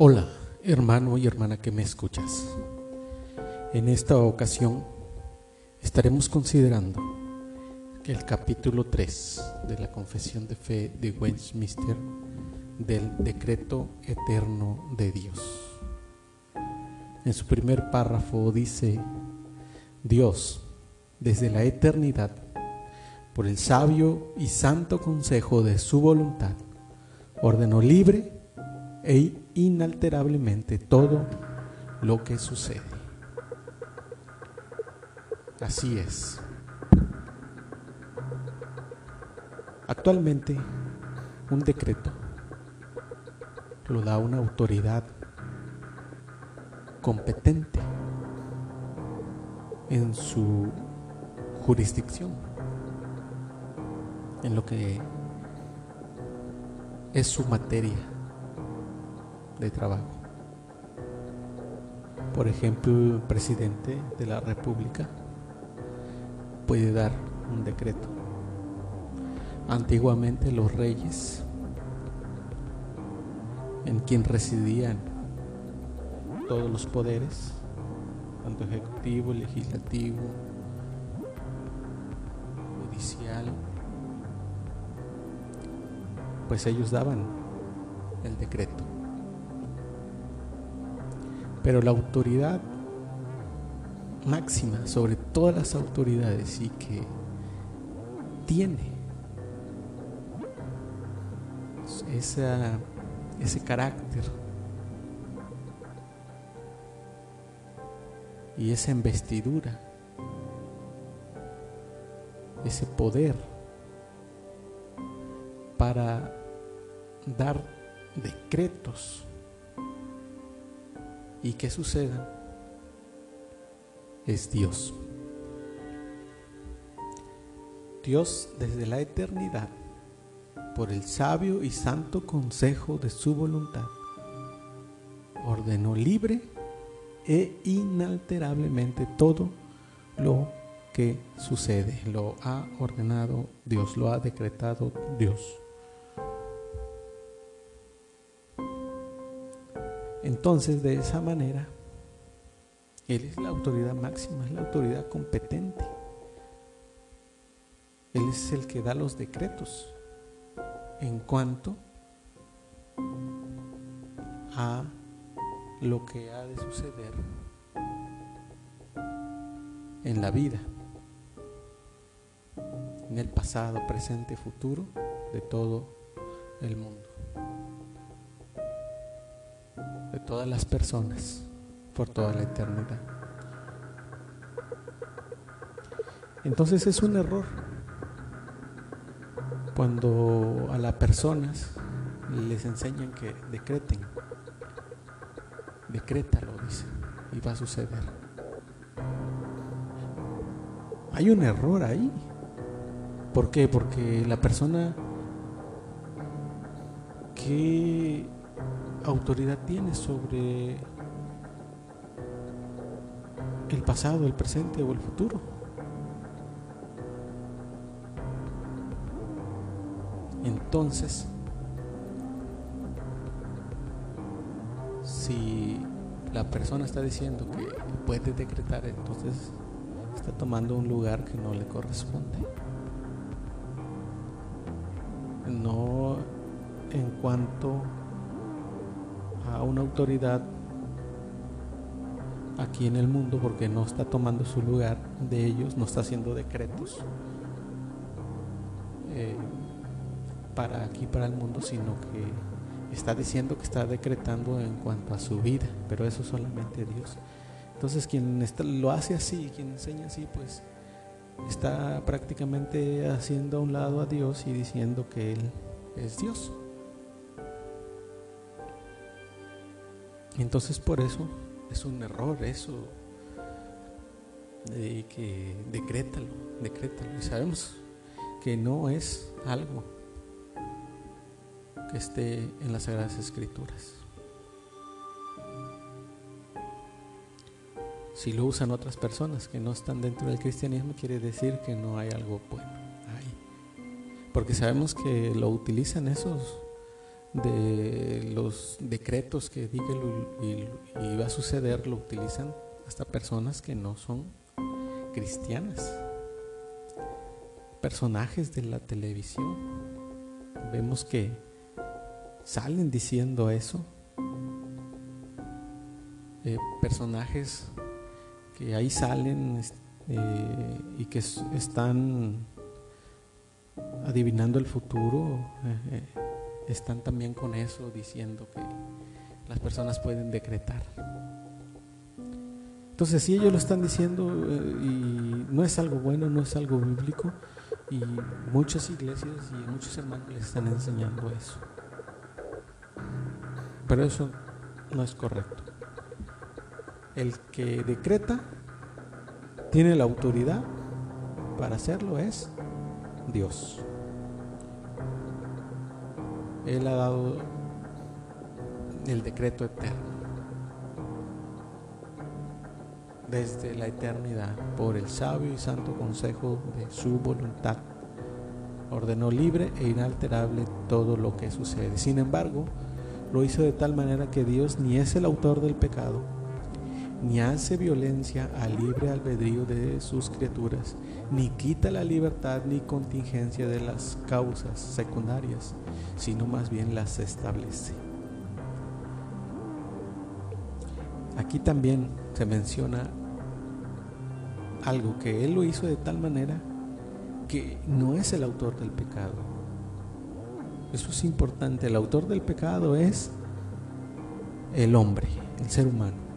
Hola, hermano y hermana que me escuchas. En esta ocasión estaremos considerando el capítulo 3 de la Confesión de Fe de Westminster del Decreto Eterno de Dios. En su primer párrafo dice, Dios, desde la eternidad, por el sabio y santo consejo de su voluntad, ordenó libre e inalterablemente todo lo que sucede. Así es. Actualmente, un decreto lo da una autoridad competente en su jurisdicción, en lo que es su materia de trabajo. Por ejemplo, el presidente de la República puede dar un decreto. Antiguamente los reyes, en quien residían todos los poderes, tanto ejecutivo, legislativo, judicial, pues ellos daban el decreto. Pero la autoridad máxima sobre todas las autoridades y que tiene esa, ese carácter y esa investidura, ese poder para dar decretos y que sucedan es Dios. Dios desde la eternidad, por el sabio y santo consejo de su voluntad, ordenó libre e inalterablemente todo lo que sucede. Lo ha ordenado Dios, lo ha decretado Dios. Entonces, de esa manera, Él es la autoridad máxima, es la autoridad competente. Él es el que da los decretos en cuanto a lo que ha de suceder en la vida, en el pasado, presente, futuro de todo el mundo. Todas las personas por toda la eternidad. Entonces es un error cuando a las personas les enseñan que decreten. Decrétalo, dice, y va a suceder. Hay un error ahí. ¿Por qué? Porque la persona que autoridad tiene sobre el pasado, el presente o el futuro. Entonces, si la persona está diciendo que puede decretar, entonces está tomando un lugar que no le corresponde. No en cuanto a una autoridad aquí en el mundo porque no está tomando su lugar de ellos, no está haciendo decretos eh, para aquí, para el mundo, sino que está diciendo que está decretando en cuanto a su vida, pero eso solamente Dios. Entonces quien lo hace así, quien enseña así, pues está prácticamente haciendo a un lado a Dios y diciendo que Él es Dios. Entonces por eso es un error eso de que decrétalo, decrétalo. Y sabemos que no es algo que esté en las Sagradas Escrituras. Si lo usan otras personas que no están dentro del cristianismo, quiere decir que no hay algo bueno ahí. Porque sabemos que lo utilizan esos de los decretos que diga y, va a suceder lo utilizan hasta personas que no son cristianas, personajes de la televisión. Vemos que salen diciendo eso, eh, personajes que ahí salen eh, y que están adivinando el futuro. Eh, están también con eso diciendo que las personas pueden decretar. Entonces, si ellos lo están diciendo eh, y no es algo bueno, no es algo bíblico, y muchas iglesias y muchos hermanos les están enseñando eso. Pero eso no es correcto. El que decreta tiene la autoridad para hacerlo es Dios. Él ha dado el decreto eterno. Desde la eternidad, por el sabio y santo consejo de su voluntad, ordenó libre e inalterable todo lo que sucede. Sin embargo, lo hizo de tal manera que Dios ni es el autor del pecado, ni hace violencia al libre albedrío de sus criaturas, ni quita la libertad ni contingencia de las causas secundarias, sino más bien las establece. Aquí también se menciona algo que Él lo hizo de tal manera que no es el autor del pecado. Eso es importante. El autor del pecado es el hombre, el ser humano.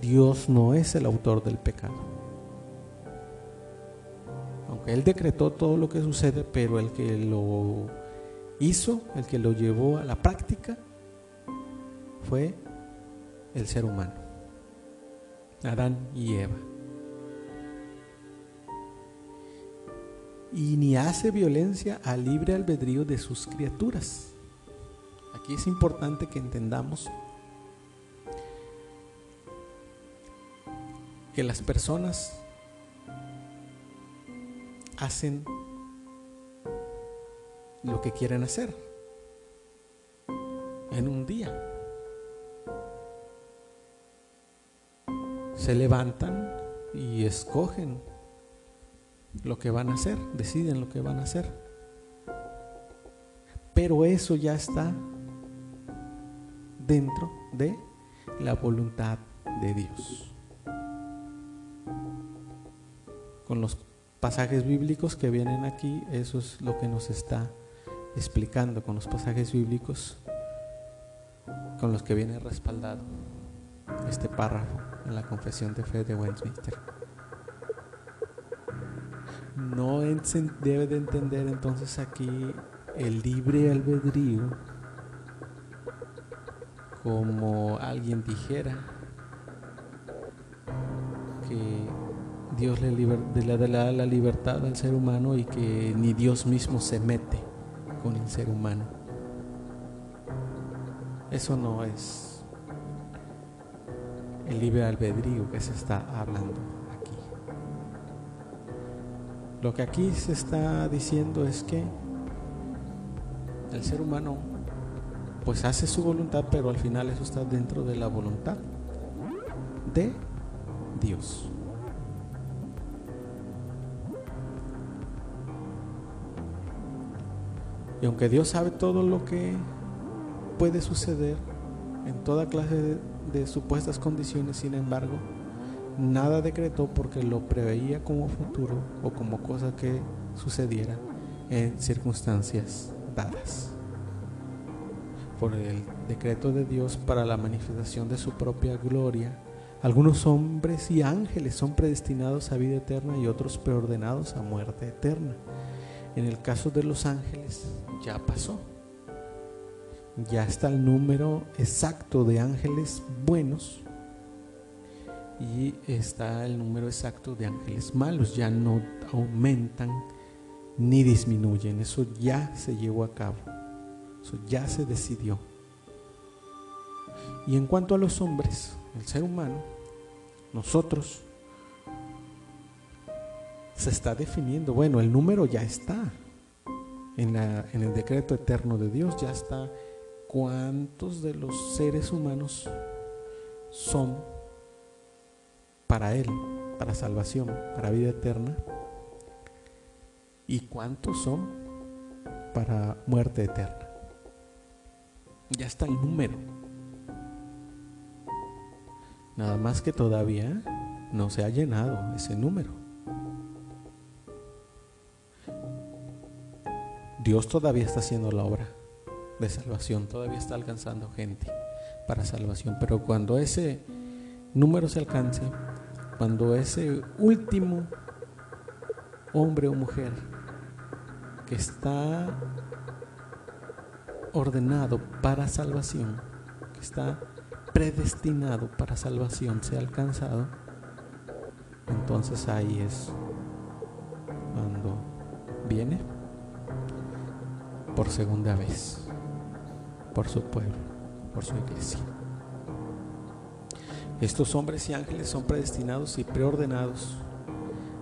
Dios no es el autor del pecado. Aunque Él decretó todo lo que sucede, pero el que lo hizo, el que lo llevó a la práctica, fue el ser humano, Adán y Eva. Y ni hace violencia al libre albedrío de sus criaturas. Aquí es importante que entendamos que las personas hacen lo que quieren hacer en un día. Se levantan y escogen lo que van a hacer, deciden lo que van a hacer. Pero eso ya está dentro de la voluntad de Dios. Con los pasajes bíblicos que vienen aquí, eso es lo que nos está explicando con los pasajes bíblicos con los que viene respaldado este párrafo en la confesión de fe de Westminster. No debe de entender entonces aquí el libre albedrío como alguien dijera que Dios le, da la libertad al ser humano y que ni Dios mismo se mete con el ser humano. Eso no es el libre albedrío que se está hablando aquí. Lo que aquí se está diciendo es que el ser humano pues hace su voluntad, pero al final eso está dentro de la voluntad de Dios. Y aunque Dios sabe todo lo que puede suceder en toda clase de, supuestas condiciones, sin embargo, nada decretó porque lo preveía como futuro o como cosa que sucediera en circunstancias dadas. Por el decreto de Dios para la manifestación de su propia gloria, algunos hombres y ángeles son predestinados a vida eterna y otros preordenados a muerte eterna. En el caso de los ángeles ya pasó. Ya está el número exacto de ángeles buenos y está el número exacto de ángeles malos. Ya no aumentan ni disminuyen. Eso ya se llevó a cabo. Eso ya se decidió. Y en cuanto a los hombres, el ser humano, nosotros se está definiendo, bueno, el número ya está, en, en el decreto eterno de Dios ya está cuántos de los seres humanos son para Él, para salvación, para vida eterna, y cuántos son para muerte eterna. Ya está el número. Nada más que todavía no se ha llenado ese número. Dios todavía está haciendo la obra de salvación, todavía está alcanzando gente para salvación, pero cuando ese número se alcance, cuando ese último hombre o mujer que está ordenado para salvación, que está predestinado para salvación, sea alcanzado, entonces ahí es por segunda vez, por su pueblo, por su iglesia. Estos hombres y ángeles son predestinados y preordenados.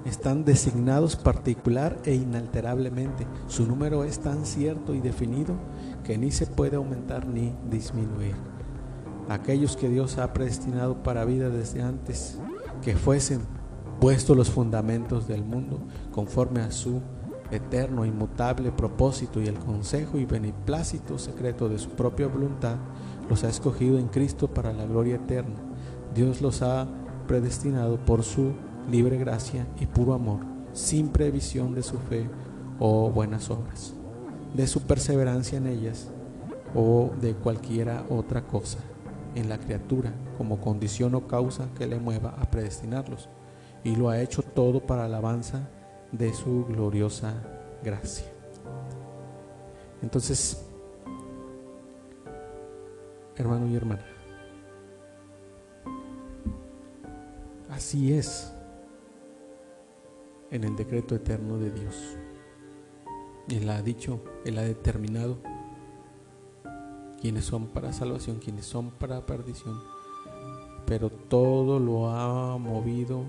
Están designados particular e inalterablemente. Su número es tan cierto y definido que ni se puede aumentar ni disminuir. Aquellos que Dios ha predestinado para vida desde antes, que fuesen puestos los fundamentos del mundo conforme a su eterno, inmutable propósito y el consejo y beneplácito secreto de su propia voluntad, los ha escogido en Cristo para la gloria eterna. Dios los ha predestinado por su libre gracia y puro amor, sin previsión de su fe o buenas obras, de su perseverancia en ellas o de cualquiera otra cosa en la criatura como condición o causa que le mueva a predestinarlos. Y lo ha hecho todo para alabanza de su gloriosa gracia. Entonces, hermano y hermana, así es en el decreto eterno de Dios. Él ha dicho, Él ha determinado quienes son para salvación, quienes son para perdición, pero todo lo ha movido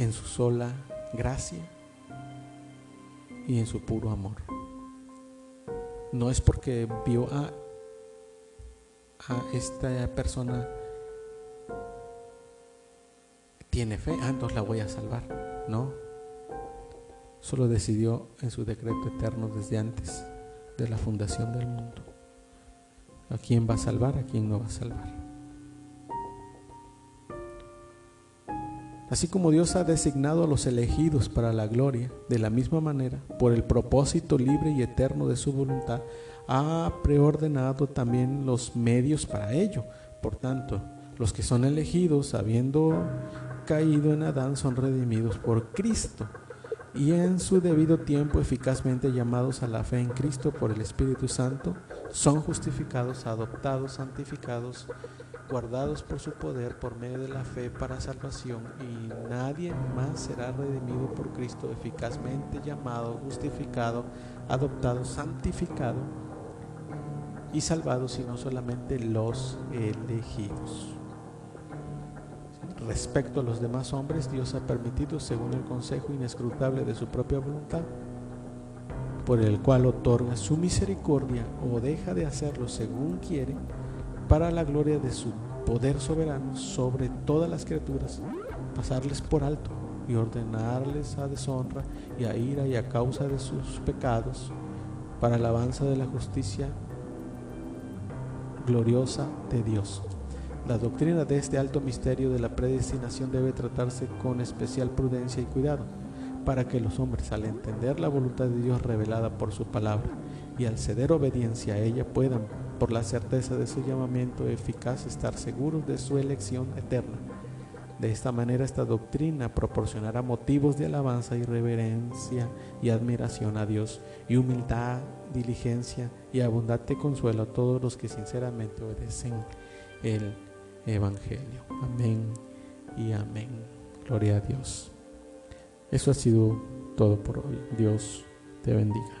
en su sola gracia y en su puro amor. No es porque vio a, esta persona tiene fe, ah, entonces la voy a salvar. No, solo decidió en su decreto eterno desde antes de la fundación del mundo. ¿A quién va a salvar? ¿A quién no va a salvar? Así como Dios ha designado a los elegidos para la gloria, de la misma manera, por el propósito libre y eterno de su voluntad, ha preordenado también los medios para ello. Por tanto, los que son elegidos, habiendo caído en Adán, son redimidos por Cristo y en su debido tiempo eficazmente llamados a la fe en Cristo por el Espíritu Santo, son justificados, adoptados, santificados, guardados por su poder por medio de la fe para salvación y nadie más será redimido por Cristo eficazmente llamado, justificado, adoptado, santificado y salvado, sino solamente los elegidos. Respecto a los demás hombres, Dios ha permitido, según el consejo inescrutable de su propia voluntad, por el cual otorga su misericordia o deja de hacerlo según quiere, para la gloria de su poder soberano sobre todas las criaturas, pasarles por alto y ordenarles a deshonra y a ira y a causa de sus pecados, para alabanza de la justicia gloriosa de Dios. La doctrina de este alto misterio de la predestinación debe tratarse con especial prudencia y cuidado, para que los hombres al entender la voluntad de Dios revelada por su palabra y al ceder obediencia a ella puedan por la certeza de su llamamiento eficaz, estar seguros de su elección eterna. De esta manera esta doctrina proporcionará motivos de alabanza y reverencia y admiración a Dios y humildad, diligencia y abundante consuelo a todos los que sinceramente obedecen el Evangelio. Amén y amén. Gloria a Dios. Eso ha sido todo por hoy. Dios te bendiga.